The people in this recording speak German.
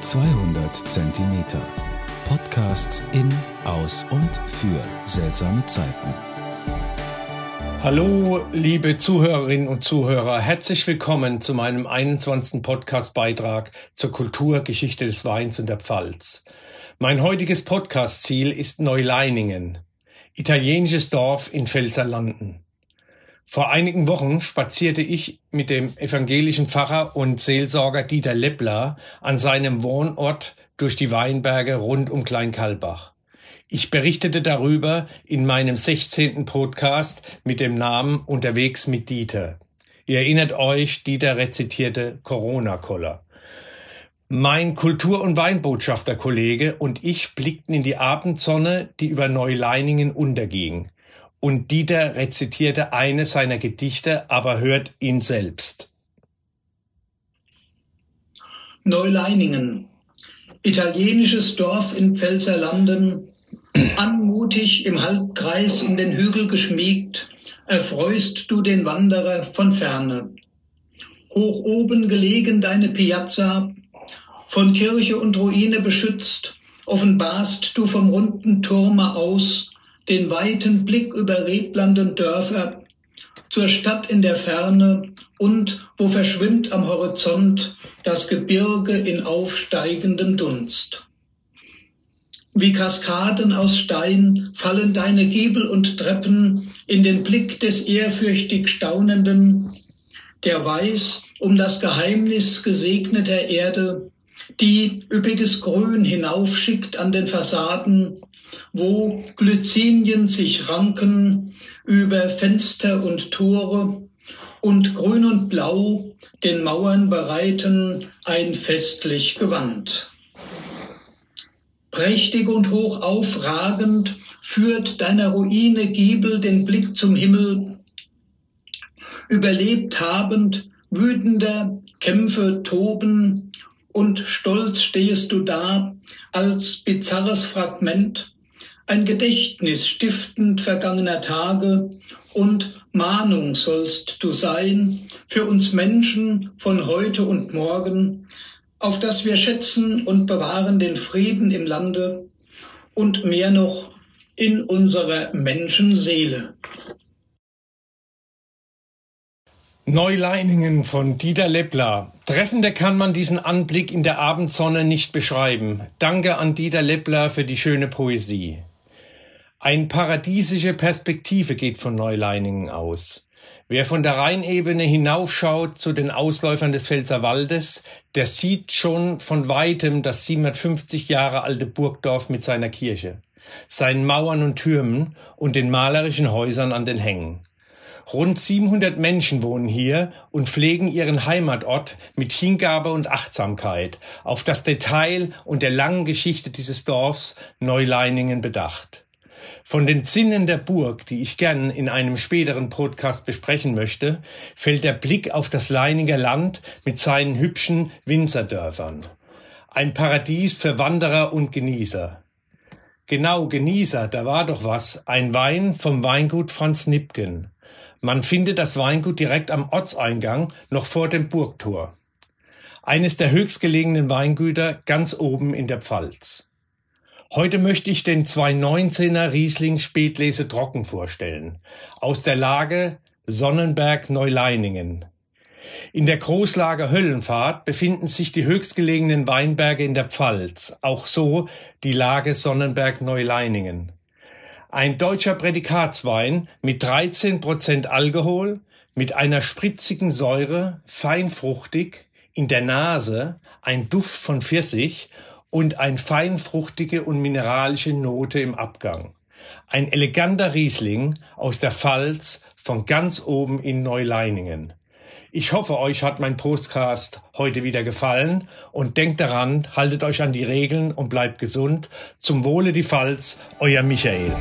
200 Zentimeter. Podcasts in, aus und für seltsame Zeiten. Hallo, liebe Zuhörerinnen und Zuhörer. Herzlich willkommen zu meinem 21. Podcast-Beitrag zur Kulturgeschichte des Weins und der Pfalz. Mein heutiges Podcast-Ziel ist Neuleiningen, italienisches Dorf in Pfälzerlanden. Vor einigen Wochen spazierte ich mit dem evangelischen Pfarrer und Seelsorger Dieter Leppler an seinem Wohnort durch die Weinberge rund um Kleinkalbach. Ich berichtete darüber in meinem 16. Podcast mit dem Namen Unterwegs mit Dieter. Ihr erinnert euch, Dieter rezitierte Corona-Koller. Mein Kultur- und Weinbotschafter-Kollege und ich blickten in die Abendsonne, die über Neuleiningen unterging und Dieter rezitierte eines seiner Gedichte, aber hört ihn selbst. Neuleiningen, italienisches Dorf in Pfälzerlanden, anmutig im Halbkreis in den Hügel geschmiegt, erfreust du den Wanderer von ferne. Hoch oben gelegen deine Piazza, von Kirche und Ruine beschützt, offenbarst du vom runden Turme aus den weiten Blick über Rebland und Dörfer zur Stadt in der Ferne und wo verschwimmt am Horizont das Gebirge in aufsteigendem Dunst. Wie Kaskaden aus Stein fallen deine Giebel und Treppen in den Blick des ehrfürchtig Staunenden, der weiß um das Geheimnis gesegneter Erde, die üppiges Grün hinaufschickt an den Fassaden wo Glycinien sich ranken über Fenster und Tore und grün und blau den Mauern bereiten ein festlich Gewand. Prächtig und hoch aufragend führt deiner Ruine Giebel den Blick zum Himmel, überlebt habend wütender Kämpfe toben und stolz stehest du da als bizarres Fragment ein Gedächtnis stiftend vergangener Tage und Mahnung sollst du sein für uns Menschen von heute und morgen, auf dass wir schätzen und bewahren den Frieden im Lande und mehr noch in unserer Menschenseele. Neuleiningen von Dieter Leppler. Treffender kann man diesen Anblick in der Abendsonne nicht beschreiben. Danke an Dieter Leppler für die schöne Poesie. Ein paradiesische Perspektive geht von Neuleiningen aus. Wer von der Rheinebene hinaufschaut zu den Ausläufern des Pfälzerwaldes, der sieht schon von weitem das 750 Jahre alte Burgdorf mit seiner Kirche, seinen Mauern und Türmen und den malerischen Häusern an den Hängen. Rund 700 Menschen wohnen hier und pflegen ihren Heimatort mit Hingabe und Achtsamkeit auf das Detail und der langen Geschichte dieses Dorfs Neuleiningen bedacht. Von den Zinnen der Burg, die ich gern in einem späteren Podcast besprechen möchte, fällt der Blick auf das Leininger Land mit seinen hübschen Winzerdörfern. Ein Paradies für Wanderer und Genießer. Genau, Genießer, da war doch was. Ein Wein vom Weingut Franz Nipken. Man findet das Weingut direkt am Ortseingang, noch vor dem Burgtor. Eines der höchstgelegenen Weingüter ganz oben in der Pfalz. Heute möchte ich den 219er Riesling Spätlese Trocken vorstellen. Aus der Lage Sonnenberg Neuleiningen. In der Großlage Höllenfahrt befinden sich die höchstgelegenen Weinberge in der Pfalz, auch so die Lage Sonnenberg Neuleiningen. Ein deutscher Prädikatswein mit 13 Prozent Alkohol, mit einer spritzigen Säure, feinfruchtig, in der Nase ein Duft von Pfirsich und ein feinfruchtige und mineralische Note im Abgang. Ein eleganter Riesling aus der Pfalz von ganz oben in Neuleiningen. Ich hoffe, euch hat mein Podcast heute wieder gefallen und denkt daran, haltet euch an die Regeln und bleibt gesund. Zum Wohle die Pfalz, euer Michael.